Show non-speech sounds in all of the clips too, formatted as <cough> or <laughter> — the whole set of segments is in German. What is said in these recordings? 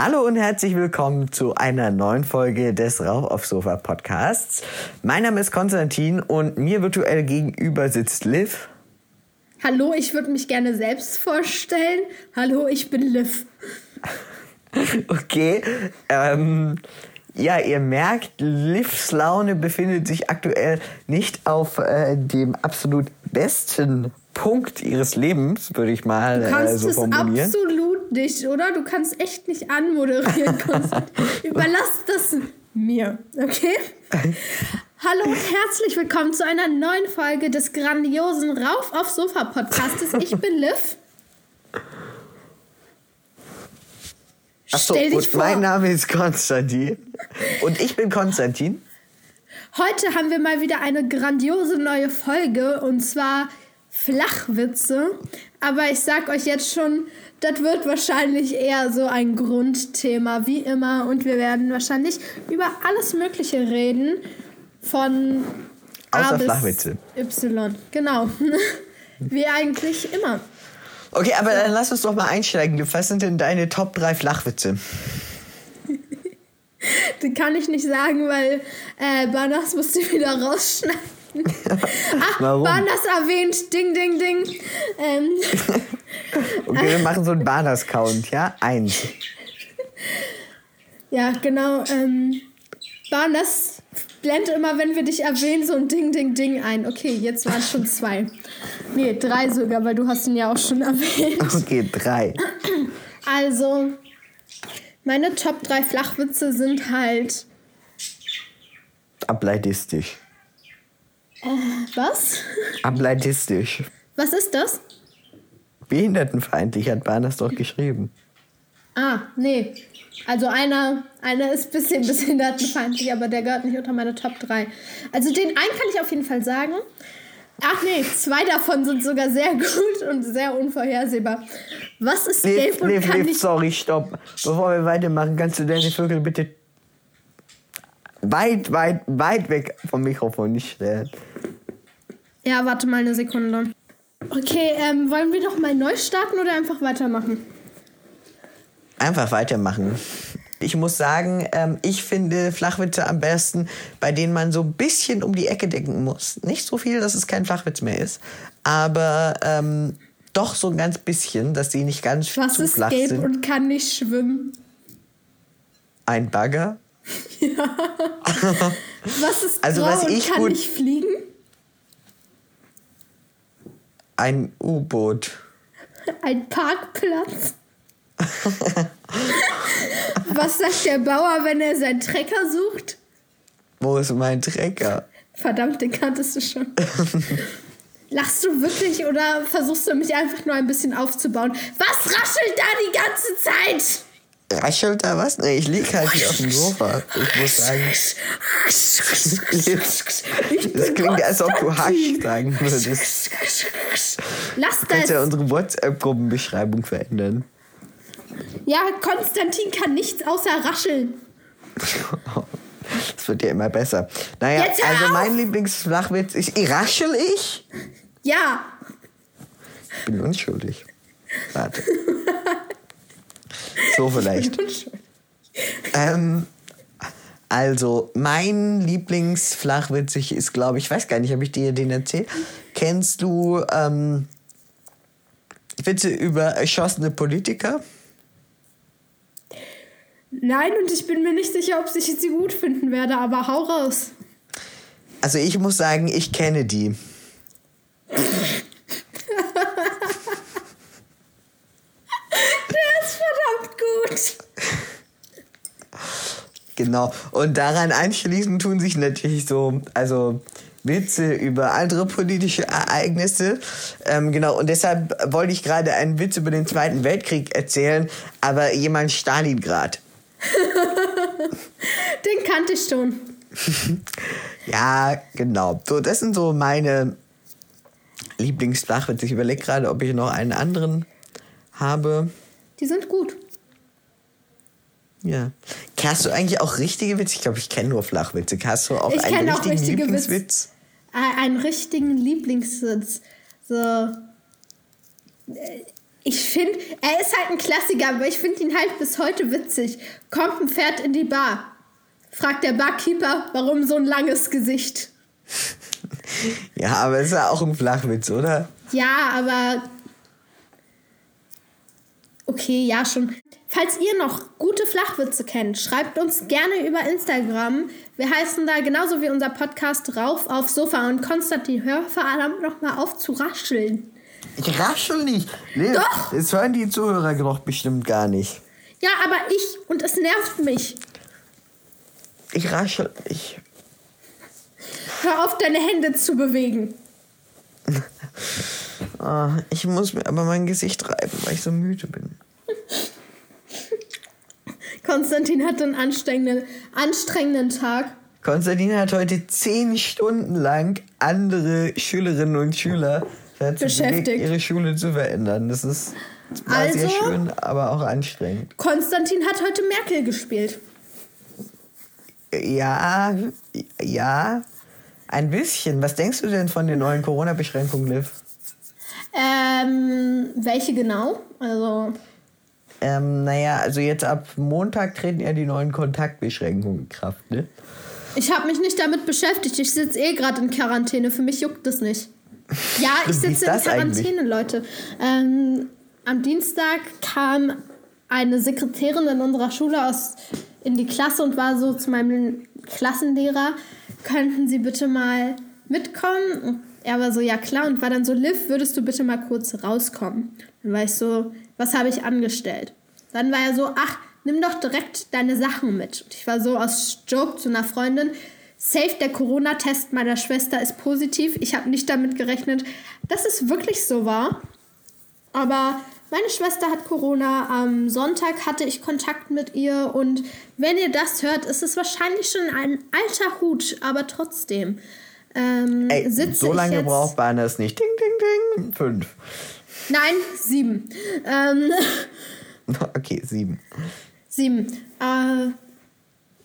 Hallo und herzlich willkommen zu einer neuen Folge des Rauch auf Sofa Podcasts. Mein Name ist Konstantin und mir virtuell gegenüber sitzt Liv. Hallo, ich würde mich gerne selbst vorstellen. Hallo, ich bin Liv. <laughs> Okay, ähm, ja, ihr merkt, Livs Laune befindet sich aktuell nicht auf äh, dem absolut besten Punkt ihres Lebens, würde ich mal Du kannst äh, so es formulieren. absolut nicht, oder? Du kannst echt nicht anmoderieren, <laughs> Konstantin. Überlass das mir, okay? Hallo und herzlich willkommen zu einer neuen Folge des grandiosen Rauf auf Sofa Podcastes. Ich bin Liv. Achso, Stell dich und vor. mein Name ist Konstantin. Und ich bin Konstantin. Heute haben wir mal wieder eine grandiose neue Folge und zwar Flachwitze. Aber ich sag euch jetzt schon, das wird wahrscheinlich eher so ein Grundthema wie immer und wir werden wahrscheinlich über alles Mögliche reden. Von A Außer bis Flachwitze. Y. Genau. <laughs> wie eigentlich immer. Okay, aber dann lass uns doch mal einsteigen. Was sind denn deine Top 3 Flachwitze? <laughs> Die kann ich nicht sagen, weil äh, Banas musste wieder rausschneiden. Ach, <laughs> Warum? Banas erwähnt. Ding, ding, ding. Ähm, Okay, wir machen so einen Banas-Count, ja? Eins. ja, genau. Ähm, Banas blendet immer, wenn wir dich erwähnen, so ein Ding, ding, ding ein. Okay, jetzt waren es schon zwei. Nee, drei sogar, weil du hast ihn ja auch schon erwähnt. Okay, drei. Also, meine Top 3 Flachwitze sind halt. Ableidistisch. Was? Ableidistisch. Was ist das? Behindertenfeindlich hat Banas doch geschrieben. Ah, nee. Also einer, einer ist ein bisschen <laughs> behindertenfeindlich, aber der gehört nicht unter meine Top 3. Also den einen kann ich auf jeden Fall sagen. Ach nee, zwei davon sind sogar sehr gut und sehr unvorhersehbar. Was ist Liv, gelb und Liv, kann Liv, nicht... sorry, stopp. Bevor wir weitermachen, kannst du deine Vögel bitte weit, weit, weit weg vom Mikrofon nicht stellen. Ja, warte mal eine Sekunde. Okay, ähm, wollen wir doch mal neu starten oder einfach weitermachen? Einfach weitermachen. Ich muss sagen, ähm, ich finde Flachwitze am besten, bei denen man so ein bisschen um die Ecke denken muss. Nicht so viel, dass es kein Flachwitz mehr ist, aber ähm, doch so ein ganz bisschen, dass die nicht ganz Was zu ist flach gelb sind. und kann nicht schwimmen? Ein Bagger. <laughs> <laughs> Was ist Also, was und ich kann gut- nicht fliegen? Ein U-Boot. Ein Parkplatz. Was sagt der Bauer, wenn er seinen Trecker sucht? Wo ist mein Trecker? Verdammt, den kanntest du schon. Lachst du wirklich oder versuchst du mich einfach nur ein bisschen aufzubauen? Was raschelt da die ganze Zeit? Raschelt da was? Nee, ich lieg halt hier auf dem Sofa. Ich muss sagen, <laughs> das klingt, als ob du Hasch sagen würdest. Lass Du kannst ja das. unsere WhatsApp-Gruppenbeschreibung verändern. Ja, Konstantin kann nichts außer rascheln. Das wird ja immer besser. Naja, also auf! mein Lieblingsflachwitz ist, raschel ich? Ja, Ich bin unschuldig. Warte. <laughs> So vielleicht. <laughs> Ähm, also, mein Lieblingsflachwitz ist, glaube ich, ich weiß gar nicht, habe ich dir den erzählt? Kennst du ähm, Witze über erschossene Politiker? Nein, und ich bin mir nicht sicher, ob ich sie gut finden werde, aber hau raus. Also, ich muss sagen, ich kenne die. Der ist verdammt gut. Genau. Und daran anschließend tun sich natürlich so, also Witze über andere politische Ereignisse. Ähm, genau. Und deshalb wollte ich gerade einen Witz über den Zweiten Weltkrieg erzählen, aber jemand Stalingrad. <laughs> Den kannte ich schon. <laughs> Ja, genau. So, das sind so meine Lieblingsflachwitze. Ich überlege gerade, ob ich noch einen anderen habe. Die sind gut. Ja. Hast du eigentlich auch richtige Witze? Ich glaube, ich kenne nur Flachwitze. Hast du auch Ich einen auch richtigen richtige Lieblingswitz? Äh, Einen richtigen Lieblingssitz. So. Äh, Ich finde, er ist halt ein Klassiker, aber ich finde ihn halt bis heute witzig. Kommt ein Pferd in die Bar. Fragt der Barkeeper, warum so ein langes Gesicht? <laughs> Ja, aber ist ja auch ein Flachwitz, oder? Ja, aber. Okay, ja, schon. Falls ihr noch gute Flachwitze kennt, schreibt uns gerne über Instagram. Wir heißen da genauso wie unser Podcast Rauf aufs Sofa und Konstantin, hör verdammt nochmal auf zu rascheln. Ich raschel nicht. Nee, Doch. Das hören die Zuhörer doch bestimmt gar nicht. Ja, aber ich und es nervt mich. Ich raschel nicht. Hör auf, deine Hände zu bewegen. <laughs> Ah, ich muss mir aber mein Gesicht reiben, weil ich so müde bin. Konstantin hatte einen anstrengenden, anstrengenden Tag. Konstantin hat heute zehn Stunden lang andere Schülerinnen und Schüler dazu Beschäftigt. bewegt, ihre Schule zu verändern. Das ist war sehr Also? schön, aber auch anstrengend. Konstantin hat heute Merkel gespielt. Ja, ja, ein bisschen. Was denkst du denn von den neuen Corona-Beschränkungen, Liv? Ähm, welche genau? Also, Ähm, naja, also jetzt ab Montag treten ja die neuen Kontaktbeschränkungen in Kraft, ne? ich habe mich nicht damit beschäftigt. Ich sitze eh gerade in Quarantäne. Für mich juckt es nicht. Ja, <laughs> ich sitze in das eigentlich? Quarantäne, Leute. Ähm, am Dienstag kam eine Sekretärin in unserer Schule aus in die Klasse und war so zu meinem Klassenlehrer, könnten Sie bitte mal mitkommen? Und er war so, ja klar, und war dann so, Liv, würdest du bitte mal kurz rauskommen? Dann war ich so, was habe ich angestellt? Dann war er so, ach, nimm doch direkt deine Sachen mit. Und ich war so aus Joke zu einer Freundin, safe, der Corona-Test meiner Schwester ist positiv. Ich habe nicht damit gerechnet, dass es wirklich so war. Aber meine Schwester hat Corona. Am Sonntag hatte ich Kontakt mit ihr. Und wenn ihr das hört, ist es wahrscheinlich schon ein alter Hut. Aber trotzdem ähm, Ey, so lange braucht man es nicht. Ding, ding, ding. Fünf. Nein, sieben. Ähm, <laughs> Okay, sieben. sieben. Äh,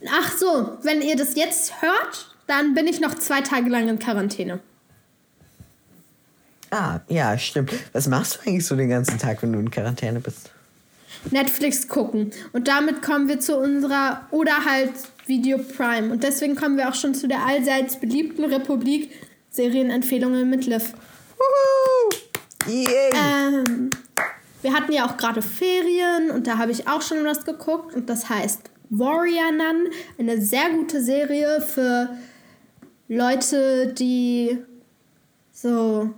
ach so, wenn ihr das jetzt hört, dann bin ich noch zwei Tage lang in Quarantäne. Ah, ja, stimmt. Was machst du eigentlich so den ganzen Tag, wenn du in Quarantäne bist? Netflix gucken. Und damit kommen wir zu unserer oder halt Video Prime. Und deswegen kommen wir auch schon zu der allseits beliebten Republik Serienempfehlungen mit Liv. Wuhu! Yay! Ähm, wir hatten ja auch gerade Ferien und da habe ich auch schon was geguckt und das heißt Warrior Nun, eine sehr gute Serie für Leute, die so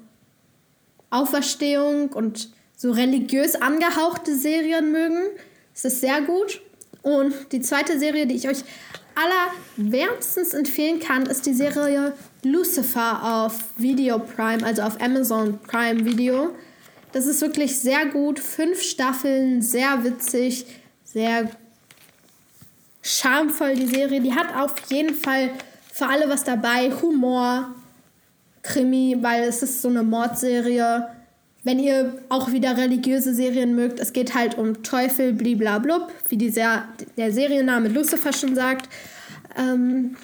Auferstehung und so religiös angehauchte Serien mögen. Es ist sehr gut. Und die zweite Serie, die ich euch allerwärmstens empfehlen kann, ist die Serie Lucifer auf Video Prime, also auf Amazon Prime Video. Das ist wirklich sehr gut. Fünf Staffeln, sehr witzig, sehr charmvoll, die Serie. Die hat auf jeden Fall für alle was dabei. Humor, Krimi, weil es ist so eine Mordserie. Wenn ihr auch wieder religiöse Serien mögt, es geht halt um Teufel, bliblablub, wie dieser, der Serienname Lucifer schon sagt. Ähm,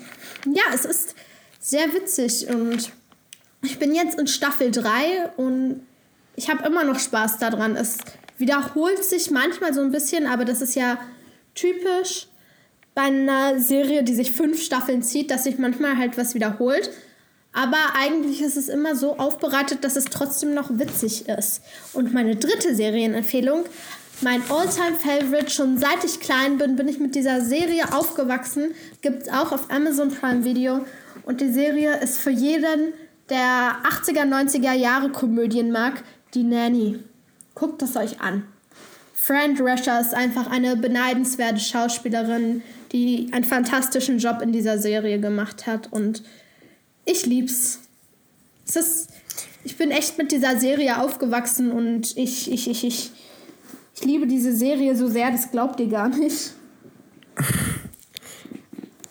ja, es ist sehr witzig und ich bin jetzt in Staffel 3 und ich habe immer noch Spaß daran. Es wiederholt sich manchmal so ein bisschen, aber das ist ja typisch bei einer Serie, die sich fünf Staffeln zieht, dass sich manchmal halt was wiederholt. Aber eigentlich ist es immer so aufbereitet, dass es trotzdem noch witzig ist. Und meine dritte Serienempfehlung, mein All-Time-Favorite, schon seit ich klein bin, bin ich mit dieser Serie aufgewachsen. Gibt es auch auf Amazon Prime Video. Und die Serie ist für jeden, der 80er, 90er Jahre Komödien mag, die Nanny. Guckt es euch an. Fran Drescher ist einfach eine beneidenswerte Schauspielerin, die einen fantastischen Job in dieser Serie gemacht hat. Und ich lieb's. Es ist, ich bin echt mit dieser Serie aufgewachsen und ich, ich, ich, ich, ich liebe diese Serie so sehr, das glaubt ihr gar nicht.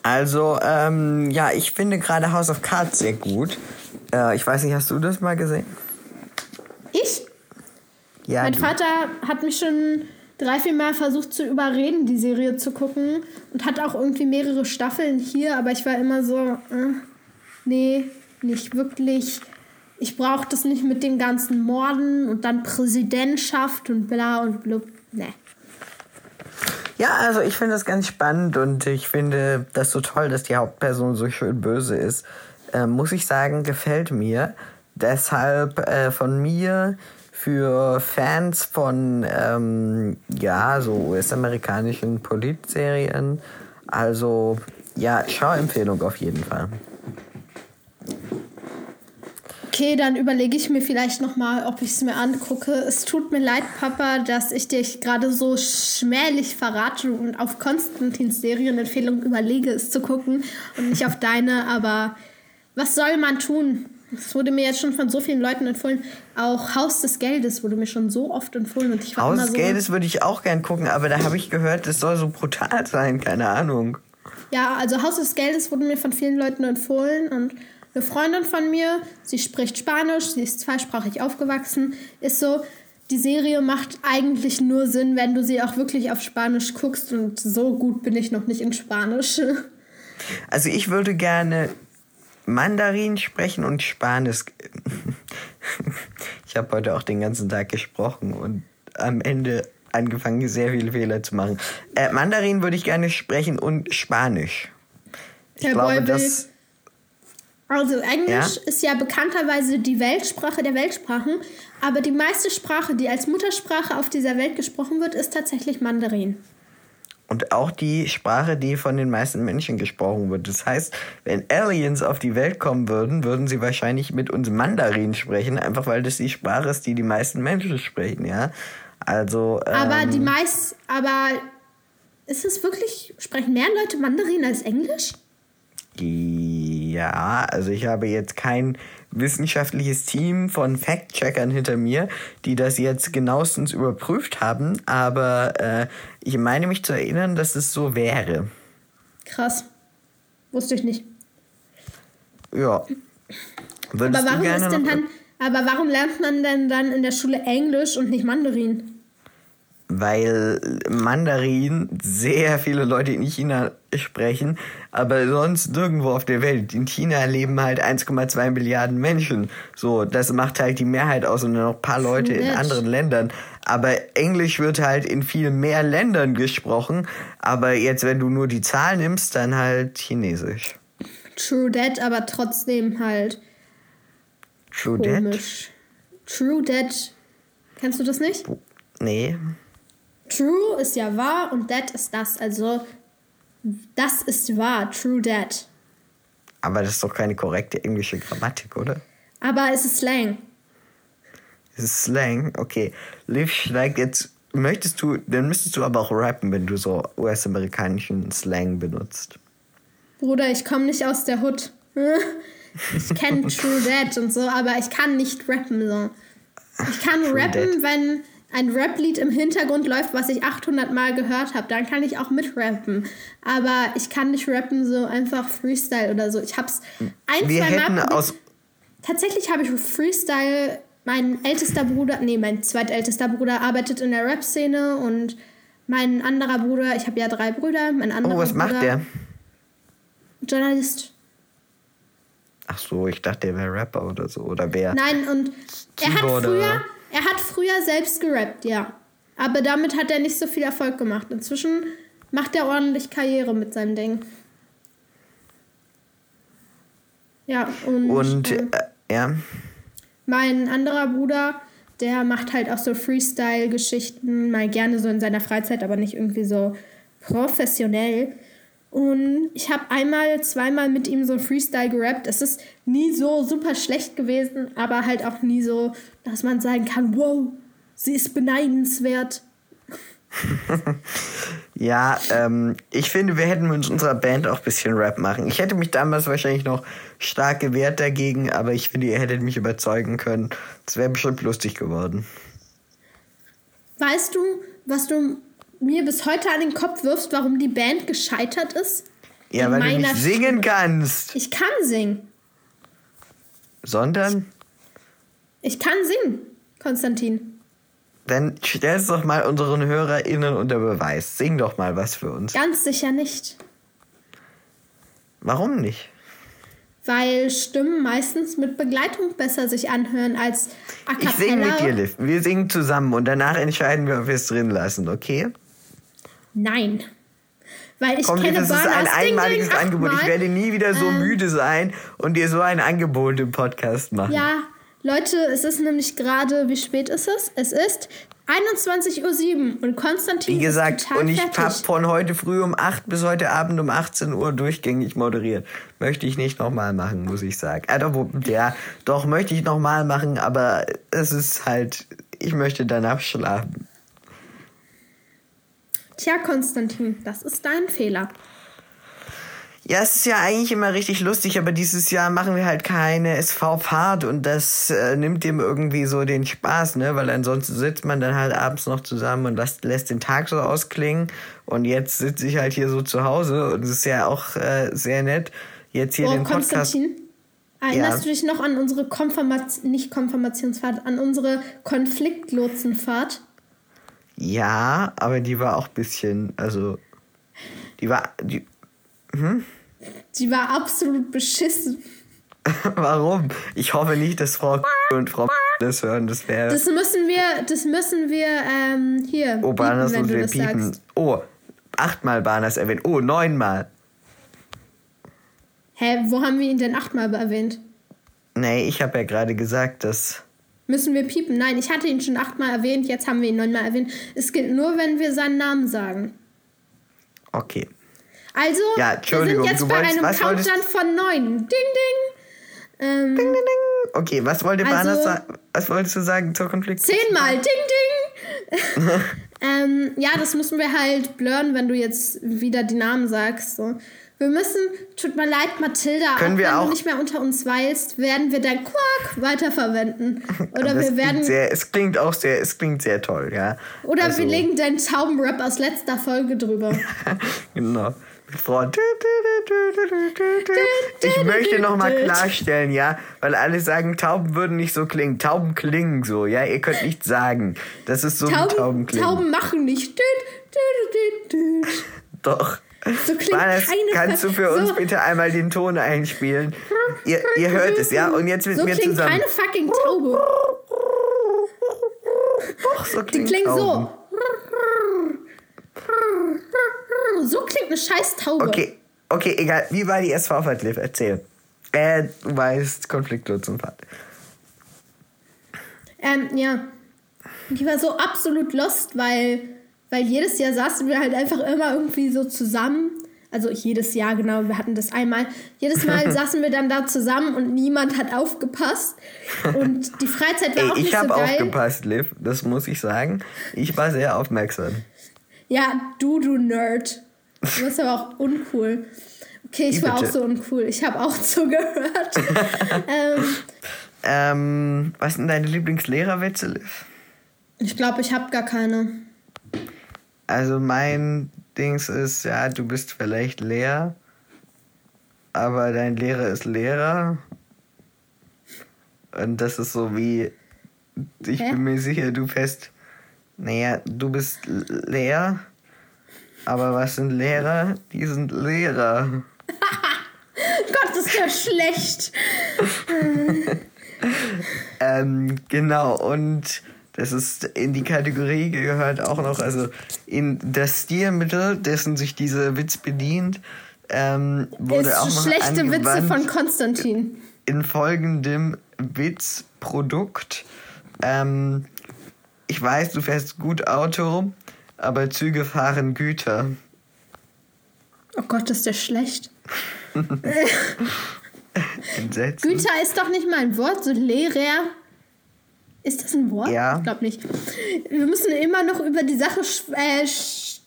Also, ähm, ja, ich finde gerade House of Cards sehr gut. Äh, ich weiß nicht, hast du das mal gesehen? Ich? Ja. Mein du. Vater hat mich schon drei, vier Mal versucht zu überreden, die Serie zu gucken und hat auch irgendwie mehrere Staffeln hier, aber ich war immer so, äh, nee, nicht wirklich. Ich brauche das nicht mit den ganzen Morden und dann Präsidentschaft und bla und blub. Nee. Ja, also ich finde das ganz spannend und ich finde das so toll, dass die Hauptperson so schön böse ist. Äh, muss ich sagen, gefällt mir. Deshalb äh, von mir für Fans von ähm, ja so US-amerikanischen Politserien. Also ja, Schauempfehlung auf jeden Fall. Okay, dann überlege ich mir vielleicht nochmal, ob ich es mir angucke. Es tut mir leid, Papa, dass ich dich gerade so schmählich verrate und auf Konstantins Serienempfehlung überlege, es zu gucken und nicht auf deine, aber was soll man tun? Es wurde mir jetzt schon von so vielen Leuten empfohlen. Auch Haus des Geldes wurde mir schon so oft empfohlen. Und ich war Haus immer des so, Geldes würde ich auch gern gucken, aber da habe ich gehört, es soll so brutal sein, keine Ahnung. Ja, also Haus des Geldes wurde mir von vielen Leuten empfohlen und eine Freundin von mir, sie spricht Spanisch, sie ist zweisprachig aufgewachsen, ist so, die Serie macht eigentlich nur Sinn, wenn du sie auch wirklich auf Spanisch guckst und so gut bin ich noch nicht in Spanisch. Also ich würde gerne Mandarin sprechen und Spanisch. Ich habe heute auch den ganzen Tag gesprochen und am Ende angefangen, sehr viele Fehler zu machen. Äh, Mandarin würde ich gerne sprechen und Spanisch. Ich Herr glaube, Boy das. Also Englisch Ja? ist ja bekannterweise die Weltsprache der Weltsprachen, aber die meiste Sprache, die als Muttersprache auf dieser Welt gesprochen wird, ist tatsächlich Mandarin. Und auch die Sprache, die von den meisten Menschen gesprochen wird. Das heißt, wenn Aliens auf die Welt kommen würden, würden sie wahrscheinlich mit uns Mandarin sprechen, einfach weil das die Sprache ist, die die meisten Menschen sprechen, ja. Also. Aber ähm, die meist, aber ist es wirklich, sprechen mehr Leute Mandarin als Englisch? Ja, also ich habe jetzt kein wissenschaftliches Team von Fact-Checkern hinter mir, die das jetzt genauestens überprüft haben, aber äh, ich meine mich zu erinnern, dass es so wäre. Krass. Wusste ich nicht. Ja. Würdest Aber warum ist denn dann, aber warum lernt man denn dann in der Schule Englisch und nicht Mandarin? Weil Mandarin sehr viele Leute in China sprechen, aber sonst nirgendwo auf der Welt. In China leben halt 1,2 Milliarden Menschen. So, das macht halt die Mehrheit aus und noch ein paar Leute in anderen Ländern. Aber Englisch wird halt in viel mehr Ländern gesprochen. Aber jetzt, wenn du nur die Zahl nimmst, dann halt Chinesisch. True Dead, aber trotzdem halt True that? komisch. True Dead. Kennst du das nicht? Nee. True ist ja wahr und Dead ist das. Also, das ist wahr. True Dead. Aber das ist doch keine korrekte englische Grammatik, oder? Aber es ist Slang. Das ist Slang, okay. Liv schlägt jetzt. Möchtest du, dann müsstest du aber auch rappen, wenn du so US-amerikanischen Slang benutzt. Bruder, ich komme nicht aus der Hood. <laughs> Ich kenne <laughs> True Dead und so, aber ich kann nicht rappen so. Ich kann rappen, Dead. wenn ein Rap-Lied im Hintergrund läuft, was ich 800 Mal gehört habe. Dann kann ich auch mitrappen. Aber ich kann nicht rappen so einfach Freestyle oder so. Ich hab's ein, Wir zwei hätten Mal aus. Tatsächlich habe ich Freestyle. Mein ältester Bruder, nee, mein zweitältester Bruder arbeitet in der Rap-Szene und mein anderer Bruder, ich habe ja drei Brüder, mein anderer Oh, was Bruder, macht der? Journalist. Ach so, ich dachte, der wäre Rapper oder so. Oder wer? Nein, und er hat früher, er hat früher selbst gerappt, ja. Aber damit hat er nicht so viel Erfolg gemacht. Inzwischen macht er ordentlich Karriere mit seinem Ding. Ja, und, Und, ähm, äh, ja. mein anderer Bruder, der macht halt auch so Freestyle-Geschichten, mal gerne so in seiner Freizeit, aber nicht irgendwie so professionell. Und ich habe einmal, zweimal mit ihm so Freestyle gerappt. Es ist nie so super schlecht gewesen, aber halt auch nie so, dass man sagen kann, wow, sie ist beneidenswert. <laughs> Ja, ähm, ich finde, wir hätten mit unserer Band auch ein bisschen Rap machen. Ich hätte mich damals wahrscheinlich noch stark gewehrt dagegen, aber ich finde, ihr hättet mich überzeugen können. Das wäre bestimmt lustig geworden. Weißt du, was du mir bis heute an den Kopf wirfst, warum die Band gescheitert ist? Ja, weil du nicht singen kannst. Ich kann singen. Sondern, Ich kann singen, Konstantin. dann stell's doch mal unseren HörerInnen unter Beweis. Sing doch mal was für uns. Ganz sicher nicht. Warum nicht? weil Stimmen meistens mit Begleitung besser sich anhören als a Ich singe mit dir, Liv. Wir singen zusammen und danach entscheiden wir, ob wir es drin lassen, okay? Nein. Weil ich Komm, kenne das ist ein Burners Ding einmaliges Ding Angebot. Ich werde nie wieder so Ähm. müde sein und dir so ein Angebot im Podcast machen. Ja, Leute, es ist nämlich gerade, wie spät ist es? Es ist 21.07 Uhr und Konstantin Wie gesagt, ist total und ich habe von heute früh um 8 bis heute Abend um 18 Uhr durchgängig moderiert. Möchte ich nicht nochmal machen, muss ich sagen. Äh, doch, ja, doch, möchte ich nochmal machen, aber es ist halt, ich möchte danach schlafen. Tja, Konstantin, das ist dein Fehler. Ja, es ist ja eigentlich immer richtig lustig, aber dieses Jahr machen wir halt keine SV-Fahrt und das äh, nimmt dem irgendwie so den Spaß, ne? Weil ansonsten sitzt man dann halt abends noch zusammen und lässt, lässt den Tag so ausklingen. Und jetzt sitze ich halt hier so zu Hause und es ist ja auch äh, sehr nett, jetzt hier oh, den Podcast. Konstantin, erinnerst Ja. du dich noch an unsere Konfirmation, nicht Konfirmationsfahrt, an unsere Konfliktlotsenfahrt? Ja, aber die war auch bisschen, also die war, die, Die war absolut beschissen. <laughs> warum? Ich hoffe nicht, dass Frau und Frau das hören. Das wäre Das müssen wir, das müssen wir ähm, hier Oh, Banas und wir piepen. Oh, achtmal Banas erwähnt. Oh, neunmal. Hä, wo haben wir ihn denn achtmal erwähnt? Nee, ich habe ja gerade gesagt, dass. Müssen wir piepen? Nein, ich hatte ihn schon achtmal erwähnt, jetzt haben wir ihn neunmal erwähnt. Es gilt nur, wenn wir seinen Namen sagen. Okay. Also, Ja, wir sind jetzt bei einem wolltest- Countdown von neun. Ding, ding. Ähm, Ding, ding, ding. Okay, was wollte Also- sagen? Was wolltest du sagen zur Konflikt? zehnmal. <laughs> Ding, ding. <laughs> ähm, ja, das müssen wir halt blurren, wenn du jetzt wieder die Namen sagst. So. Wir müssen, tut mir leid, Mathilda, Können auch wir wenn auch- du nicht mehr unter uns weilst, werden wir dein Quark weiterverwenden. <laughs> Oder wir werden sehr, es klingt auch sehr, es klingt sehr toll, ja. Oder Also, wir legen deinen Taubenrap aus letzter Folge drüber. <laughs> genau. Ich möchte noch mal klarstellen, ja, weil alle sagen, Tauben würden nicht so klingen. Tauben klingen so, ja. Ihr könnt nicht sagen, das ist so Tauben Tauben, klingen. Tauben machen nicht. <laughs> Doch. So klingt Banas, keine kannst du für so, uns bitte einmal den Ton einspielen? Ihr, ihr hört es, ja? Und jetzt mit So mir klingt zusammen. keine fucking Taube. Doch, so Die klingt klingt Tauben. so. So klingt eine scheiß Taube. Okay, okay, egal. Wie war die SV-Fahrt, Liv? Erzähl. Äh, du weißt, Konfliktlotsenfahrt. Ähm, ja. Die war so absolut lost, weil, weil jedes Jahr saßen wir halt einfach immer irgendwie so zusammen. Also jedes Jahr, genau, wir hatten das einmal. Jedes Mal <laughs> saßen wir dann da zusammen und niemand hat aufgepasst. Und die Freizeit war Ey, auch ich nicht so habe geil. aufgepasst, Liv. Das muss ich sagen. Ich war sehr aufmerksam. Ja, du, du Nerd. Du bist aber auch uncool. Okay, ich Wie war auch so uncool. Ich habe auch <laughs> zugehört. ähm, <laughs> Ähm, was sind deine Lieblingslehrerwitze, Liv? ich glaube, ich habe gar keine. Also mein Dings ist, ja, du bist vielleicht leer, aber dein Lehrer ist Lehrer. Und das ist so wie, ich Hä? bin mir sicher, du fest, naja, du bist leer, aber was sind Lehrer? Die sind Lehrer. <laughs> Gott, ist der schlecht. <laughs> Ähm, genau, und das ist in die Kategorie gehört auch noch, also in das Stilmittel, dessen sich dieser Witz bedient, ähm, wurde auch ist noch schlechte Witze von Konstantin. in folgendem Witzprodukt. Ähm, ich weiß, du fährst gut Auto, aber Züge fahren Güter. Oh Gott, ist der schlecht. <laughs> Güter ist doch nicht mal ein Wort, so Lehrer. Ist das ein Wort? Ja. Ich glaube nicht. Wir müssen immer noch über die Sache äh,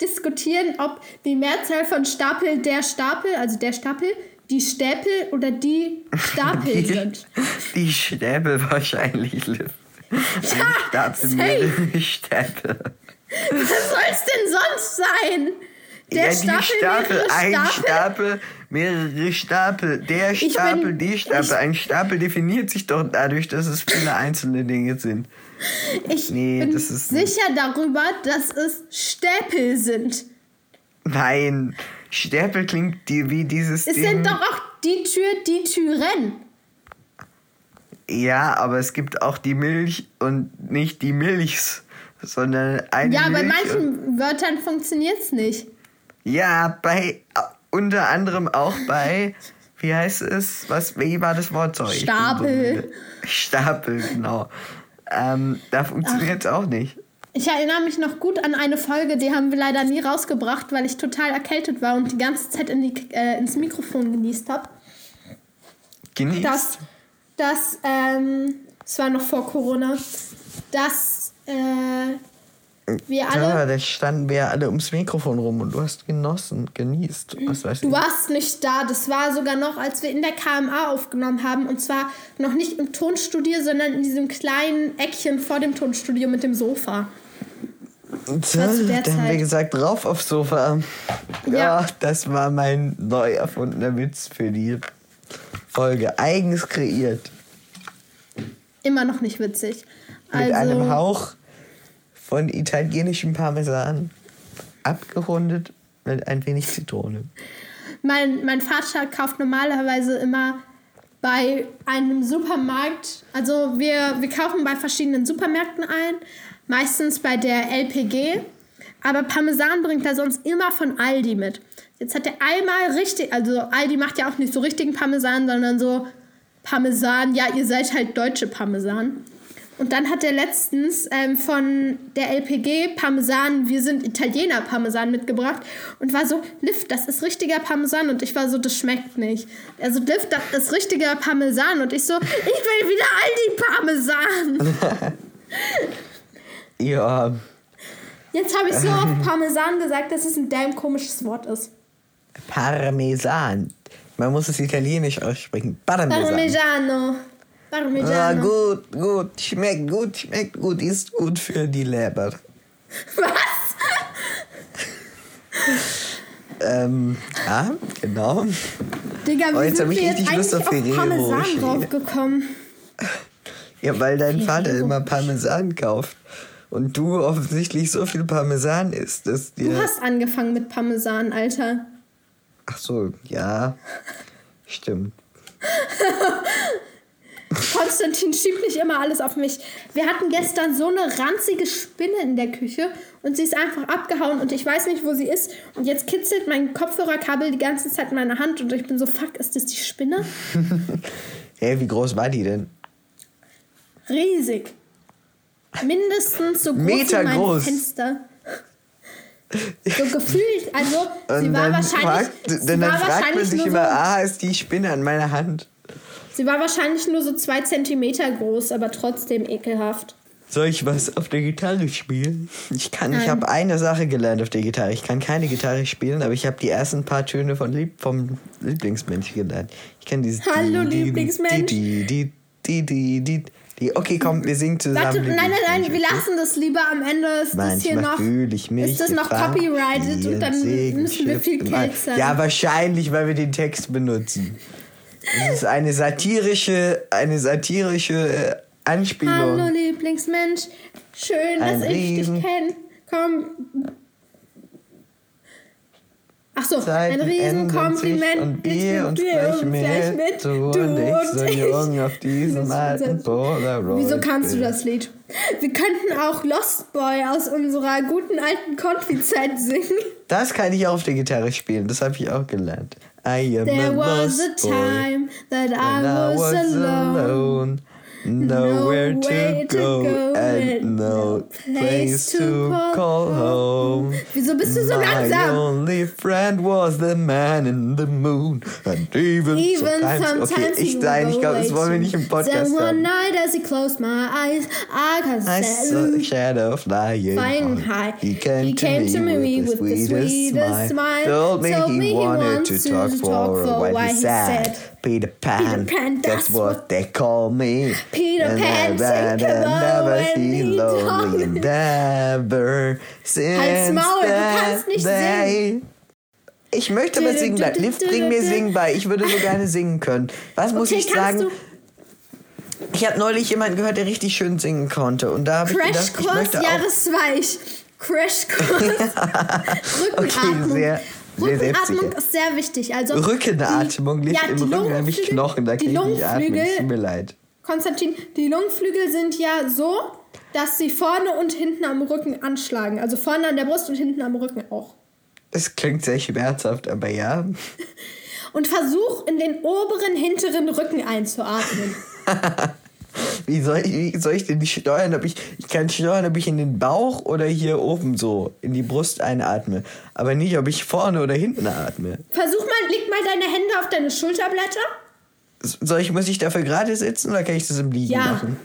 diskutieren, ob die Mehrzahl von Stapel der Stapel, also der Stapel, die Stäpel oder die Stapel <laughs> Die, sind. die Stäbe wahrscheinlich, <laughs> Liv. Ein Stapel, <laughs> Stäbe. Was soll es denn sonst sein? Der ja, Stapel, Stapel, ein Stapel. Stapel, mehrere Stapel, der Stapel, bin- die Stapel. ich- ein Stapel definiert sich doch dadurch, dass es viele einzelne Dinge sind. Ich Nee, bin sicher darüber, dass es Stäpel sind. Nein, Stapel klingt die, wie dieses Es Ding. sind doch auch die Tür, die Türen. Ja, aber es gibt auch die Milch und nicht die Milchs, sondern eine Ja, Milch. bei manchen Wörtern funktioniert es nicht. Ja, bei unter anderem auch bei, wie heißt es? Was, wie war das Wort? Sorry, Stapel. dumm. Stapel, genau. Ähm, da funktioniert es auch nicht. Ich erinnere mich noch gut an eine Folge, die haben wir leider nie rausgebracht, weil ich total erkältet war und die ganze Zeit in die, äh, ins Mikrofon genießt habe. Genießt. Dass, dass ähm, es war noch vor Corona, dass äh, wir alle. ja, da standen wir alle ums Mikrofon rum und du hast genossen, genießt. Was weiß Du ich. warst nicht da. Das war sogar noch, als wir in der KMA aufgenommen haben. Und zwar noch nicht im Tonstudio, sondern in diesem kleinen Eckchen vor dem Tonstudio mit dem Sofa. So, war zu der da haben wir gesagt, drauf aufs Sofa. Ja. Ja. das war mein neu erfundener Witz für die Folge. Eigens kreiert. Immer noch nicht witzig. Mit einem Also, Hauch von italienischem Parmesan. Abgerundet mit ein wenig Zitrone. mein, mein Vater kauft normalerweise immer bei einem Supermarkt, also wir, wir kaufen bei verschiedenen Supermärkten ein, meistens bei der LPG, aber Parmesan bringt er sonst immer von Aldi mit. Jetzt hat er einmal richtig, also Aldi macht ja auch nicht so richtigen Parmesan, sondern so Parmesan, ja, ihr seid halt deutsche Parmesan. Und dann hat er letztens ähm, von der LPG Parmesan, wir sind Italiener Parmesan mitgebracht und war so, Liv, das ist richtiger Parmesan. Und ich war so, das schmeckt nicht. Also, Liv, das ist richtiger Parmesan. Und ich so, ich will wieder Aldi Parmesan. <laughs> <laughs> Ja, Jetzt habe ich so <laughs> oft Parmesan gesagt, dass es ein damn komisches Wort ist. Parmesan. Man muss es italienisch aussprechen. Parmesan. Parmigiano. Ah, Parmigiano. gut, gut. Schmeckt gut, schmeckt gut. Ist gut für die Leber. Was? Ähm, ja, genau. Digga, wie Oh, jetzt sind ich wir jetzt richtig Lust eigentlich auf auf Parmesan draufgekommen? Ja, weil dein Vater Ferrero. immer Parmesan kauft. Und du offensichtlich so viel Parmesan isst, dass Du dir. hast angefangen mit Parmesan, Alter. Ach so, ja. Stimmt. <laughs> Konstantin schiebt nicht immer alles auf mich. Wir hatten gestern so eine ranzige Spinne in der Küche und sie ist einfach abgehauen und ich weiß nicht, wo sie ist. Und jetzt kitzelt mein Kopfhörerkabel die ganze Zeit in meiner Hand und ich bin so, fuck, ist das die Spinne? <laughs> Hey, wie groß war die denn? Riesig. Mindestens so groß Meter wie mein groß. Fenster. So gefühlt, also <laughs> sie war wahrscheinlich, fragt, sie war fragt man wahrscheinlich sich immer, so, ah, ist die Spinne an meiner Hand. Sie war wahrscheinlich nur so zwei Zentimeter groß, aber trotzdem ekelhaft. Soll ich was auf der Gitarre spielen? Ich kann, ich Nein. habe eine Sache gelernt auf der Gitarre. Ich kann keine Gitarre spielen, aber ich habe die ersten paar Töne von Lieb vom Lieblingsmensch gelernt. Ich kann dieses Hallo, die, die, Lieblingsmensch. Die, die, die, die, die, die. Okay, komm, wir singen zusammen. Warte, nein, nein, nein, wir lassen das lieber am Ende. Ist das hier Manchmal noch, fühle ich mich ist das noch copyrighted und dann müssen wir viel. Geld zahlen. Ja, wahrscheinlich, weil wir den Text benutzen. Das ist eine satirische, eine satirische äh, Anspielung. Hallo Lieblingsmensch, schön, Ein dass ich Riesen- dich kenne. Komm. Ach so, ein Zeiten sich Riesenkompliment. Und wir uns dir gleich und gleich mit. Du und ich, so jung auf diesem alten Polaroid. Wieso kannst du das Lied? Wir könnten auch Lost Boy aus unserer guten alten Country-Zeit singen. Das kann ich auch auf der Gitarre spielen. Das habe ich auch gelernt. I am There a was a boy, time that I and I was alone. alone. Nowhere No to to go, go and no place to call home. Wieso bist du so My langsam? only friend was the man in the moon. And even, Even sometimes. sometimes Okay, ich, nein, ich glaube, das wollen wir nicht im Podcast Then one night as he closed my eyes, I I could saw a shadow flying, Flying high. He came, He to, came me to me with, the sweetest, sweetest smile. smile. Told me Told he me he wanted to to talk talk for a while. why He said, Peter Pan, Peter Pan, that's that's what they call me. Peter and Pan, a never he lonely and never since Maul, du kannst nicht day. Ich möchte aber singen bleiben. Liv, bring mir singen bei. Ich würde so gerne singen können. Was muss Okay, ich sagen? Ich habe neulich jemanden gehört, der richtig schön singen konnte. Und da habe ich gedacht, ich möchte auch... Jahresweich. Crashkurs. <laughs> Okay, Rückenatmung. sehr, Sehr Rückenatmung ist sehr wichtig. Also Rückenatmung die- liegt ja, im die Rücken, nämlich Knochen. Da die kann ich nicht atmen. Tut mir leid. Konstantin, die Lungenflügel sind ja so, dass sie vorne und hinten am Rücken anschlagen. Also vorne an der Brust und hinten am Rücken auch. Es klingt sehr schmerzhaft, aber ja. <laughs> Und versuch in den oberen, hinteren Rücken einzuatmen. <laughs> Wie soll ich, wie soll ich denn die steuern? Ob ich, ich kann steuern, ob ich in den Bauch oder hier oben so in die Brust einatme. Aber nicht, ob ich vorne oder hinten atme. Versuch mal, leg mal deine Hände auf deine Schulterblätter. Soll ich, muss ich dafür gerade sitzen oder kann ich das im Liegen Ja. machen?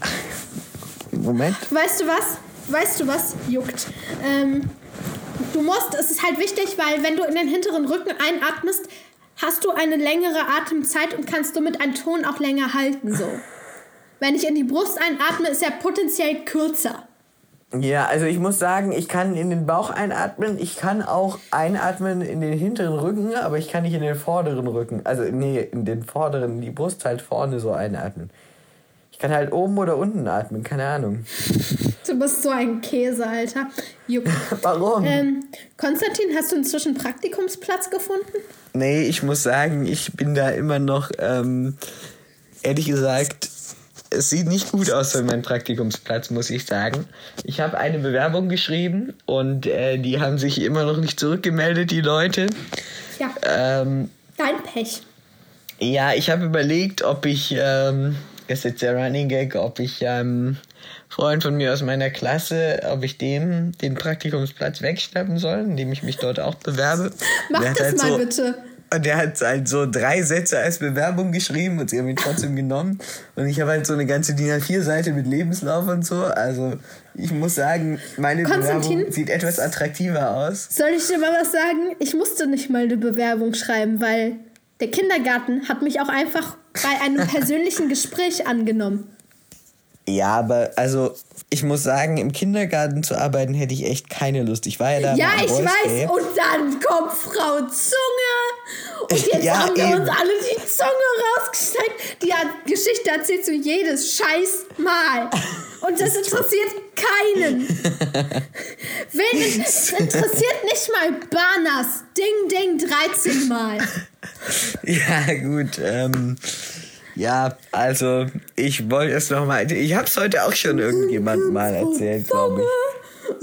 <laughs> Moment. Weißt du was? Weißt du was juckt? Ähm, du musst, es ist halt wichtig, weil wenn du in den hinteren Rücken einatmest, hast du eine längere Atemzeit und kannst somit einen Ton auch länger halten so. Wenn ich in die Brust einatme, ist er potenziell kürzer. Ja, also ich muss sagen, ich kann in den Bauch einatmen. Ich kann auch einatmen in den hinteren Rücken, aber ich kann nicht in den vorderen Rücken. Also, nee, in den vorderen, die Brust halt vorne so einatmen. Ich kann halt oben oder unten atmen, keine Ahnung. Du bist so ein Käse, Alter. Juckt. <laughs> Warum? Ähm, Konstantin, hast du inzwischen Praktikumsplatz gefunden? Nee, ich muss sagen, ich bin da immer noch, ähm, ehrlich gesagt, es sieht nicht gut aus für meinen Praktikumsplatz, muss ich sagen. Ich habe eine Bewerbung geschrieben und äh, die haben sich immer noch nicht zurückgemeldet, die Leute. Ja, Ähm, dein Pech. ja, ich habe überlegt, ob ich, ähm, das ist jetzt der Running Gag, ob ich ähm, Freund von mir aus meiner Klasse, ob ich dem den Praktikumsplatz wegschnappen soll, indem ich mich dort auch bewerbe. Mach Der das halt mal so, bitte. Und der hat halt so drei Sätze als Bewerbung geschrieben und sie haben ihn trotzdem genommen. Und ich habe halt so eine ganze DIN A4-Seite mit Lebenslauf und so. Also ich muss sagen, meine? Bewerbung sieht etwas attraktiver aus. Soll ich dir mal was sagen? Ich musste nicht mal eine Bewerbung schreiben, weil der Kindergarten hat mich auch einfach bei einem <laughs> persönlichen Gespräch angenommen. Ja, aber also ich muss sagen, im Kindergarten zu arbeiten hätte ich echt keine Lust. Ich war ja da Ja, ich Boys Day. weiß. Und dann kommt Frau Zunge. Und jetzt Ja, haben wir eben. uns alle die Zunge rausgesteckt. Die Geschichte erzählt zu jedes scheiß Mal. Und das <laughs> interessiert keinen. <laughs> Wen es interessiert nicht mal Banas. Ding, ding, 13 Mal. <laughs> Ja, gut. Ähm, ja, also ich wollte es nochmal. Ich habe es heute auch schon irgendjemandem mal erzählt, glaube ich.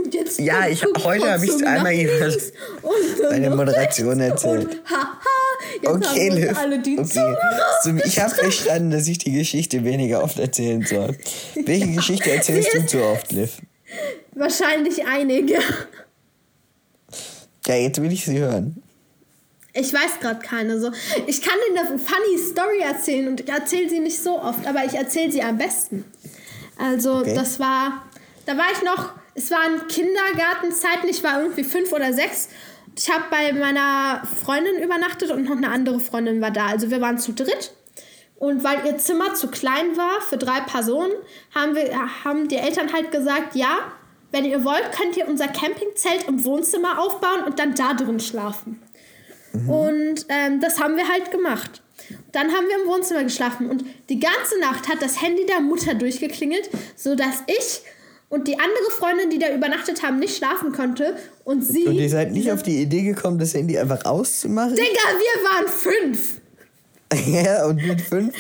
Und jetzt Ja, ich- heute habe ich's Zunge einmal jemand bei der Moderation erzählt. Jetzt Okay, haben alle die Okay. So, ich habe verstanden, dass ich die Geschichte weniger oft erzählen soll. Welche Geschichte erzählst du zu oft, Liv? Wahrscheinlich einige. Ja, jetzt will ich sie hören. Ich weiß gerade keine so. Ich kann dir eine funny Story erzählen und ich erzähle sie nicht so oft, aber ich erzähle sie am besten. Also, Okay. das war, da war ich noch, es waren Kindergartenzeiten, ich war irgendwie fünf oder sechs. Ich habe bei meiner Freundin übernachtet und noch eine andere Freundin war da. Also, wir waren zu dritt. Und weil ihr Zimmer zu klein war für drei Personen, haben, wir, haben die Eltern halt gesagt, ja, wenn ihr wollt, könnt ihr unser Campingzelt im Wohnzimmer aufbauen und dann da drin schlafen. Und ähm, das haben wir halt gemacht. Dann haben wir im Wohnzimmer geschlafen und die ganze Nacht hat das Handy der Mutter durchgeklingelt, sodass ich und die andere Freundin, die da übernachtet haben, nicht schlafen konnte. Und sie. Und ihr seid nicht auf die Idee gekommen, das Handy einfach auszumachen? Digga, wir waren fünf! <laughs> Ja, und mit fünf